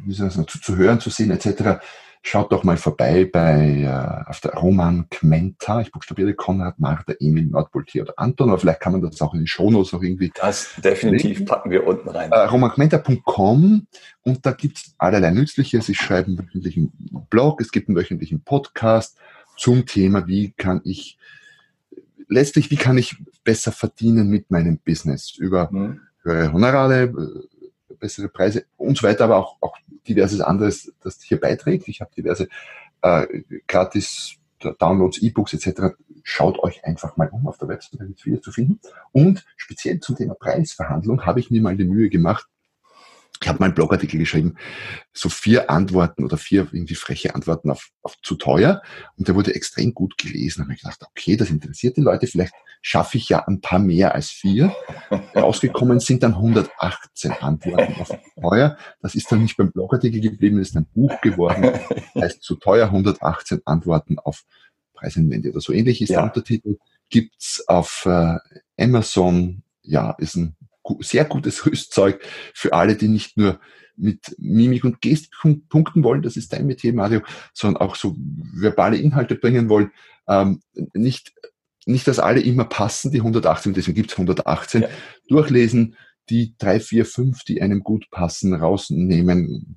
wie soll ich sagen, zu, zu hören, zu sehen etc. Schaut doch mal vorbei bei äh, auf der Roman Kmenta. Ich buchstabiere Konrad, Martha, Emil, Nordpol, T oder Anton, aber vielleicht kann man das auch in den Shownotes auch irgendwie. Das definitiv legen. packen wir unten rein. Äh, romankmenta.com und da gibt's allerlei Nützliches. Ich schreibe einen wöchentlichen Blog, es gibt einen wöchentlichen Podcast zum Thema, wie kann ich letztlich, wie kann ich besser verdienen mit meinem Business über mhm. höhere Honorare, äh, bessere Preise und so weiter, aber auch, auch diverses anderes, das hier beiträgt. Ich habe diverse äh, gratis Downloads, E-Books etc. Schaut euch einfach mal um auf der Website, da gibt es viele zu finden. Und speziell zum Thema Preisverhandlung habe ich mir mal die Mühe gemacht, ich habe mal einen Blogartikel geschrieben, so vier Antworten oder vier irgendwie freche Antworten auf, auf zu teuer. Und der wurde extrem gut gelesen. Da habe ich gedacht, okay, das interessiert die Leute. Vielleicht schaffe ich ja ein paar mehr als vier. Rausgekommen sind dann 118 Antworten auf teuer. Das ist dann nicht beim Blogartikel geblieben, das ist ein Buch geworden. Heißt zu teuer 118 Antworten auf Preiseinwände oder so ähnlich ist ja. der Untertitel. Gibt's auf äh, Amazon, ja, ist ein sehr gutes Rüstzeug für alle, die nicht nur mit Mimik und Gestik punkten wollen, das ist dein Metier, Mario, sondern auch so verbale Inhalte bringen wollen. Ähm, nicht, nicht, dass alle immer passen, die 118, deswegen gibt's 118. Ja. Durchlesen, die drei, vier, fünf, die einem gut passen, rausnehmen,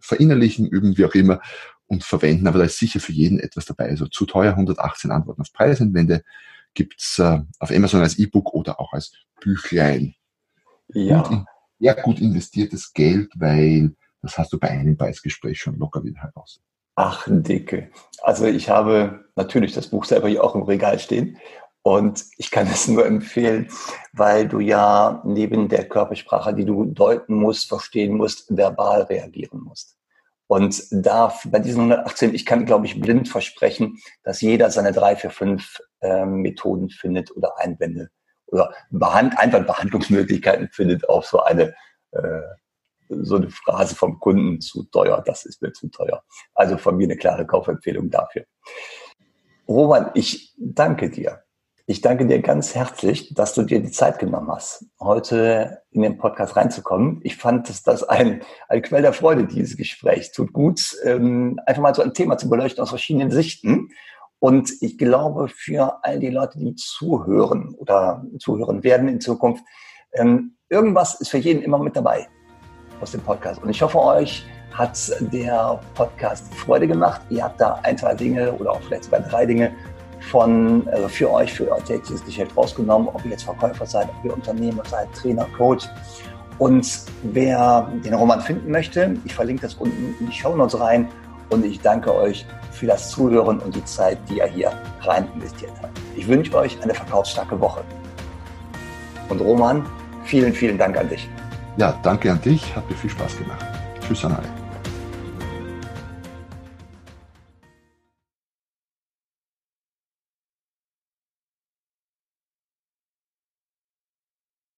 verinnerlichen, üben, wie auch immer und verwenden. Aber da ist sicher für jeden etwas dabei. Also zu teuer 118 Antworten auf Preiseinwände gibt's äh, auf Amazon als E-Book oder auch als Büchlein. Ja. Gut, ja, gut investiertes Geld, weil das hast du bei einem Preisgespräch schon locker wieder heraus. Ach, dicke. Also ich habe natürlich das Buch selber hier auch im Regal stehen und ich kann es nur empfehlen, weil du ja neben der Körpersprache, die du deuten musst, verstehen musst, verbal reagieren musst. Und da bei diesen 118, ich kann, glaube ich, blind versprechen, dass jeder seine drei, vier, fünf äh, Methoden findet oder Einwände oder Behand einfach Behandlungsmöglichkeiten findet auf so eine äh, so eine Phrase vom Kunden zu teuer, das ist mir zu teuer. Also von mir eine klare Kaufempfehlung dafür. Roman, ich danke dir. Ich danke dir ganz herzlich, dass du dir die Zeit genommen hast, heute in den Podcast reinzukommen. Ich fand, dass das ein, ein Quell der Freude, dieses Gespräch. Tut gut, ähm, einfach mal so ein Thema zu beleuchten aus verschiedenen Sichten und ich glaube, für all die Leute, die zuhören oder zuhören werden in Zukunft, ähm, irgendwas ist für jeden immer mit dabei aus dem Podcast. Und ich hoffe, euch hat der Podcast Freude gemacht. Ihr habt da ein, zwei Dinge oder auch vielleicht sogar drei Dinge von, also für euch, für euer tägliches Geschäft rausgenommen, ob ihr jetzt Verkäufer seid, ob ihr Unternehmer seid, Trainer, Coach Und wer den Roman finden möchte, ich verlinke das unten in die Show Notes rein. Und ich danke euch für das Zuhören und die Zeit, die ihr hier rein investiert habt. Ich wünsche euch eine verkaufsstarke Woche. Und Roman, vielen, vielen Dank an dich. Ja, danke an dich. Hat mir viel Spaß gemacht. Tschüss an alle.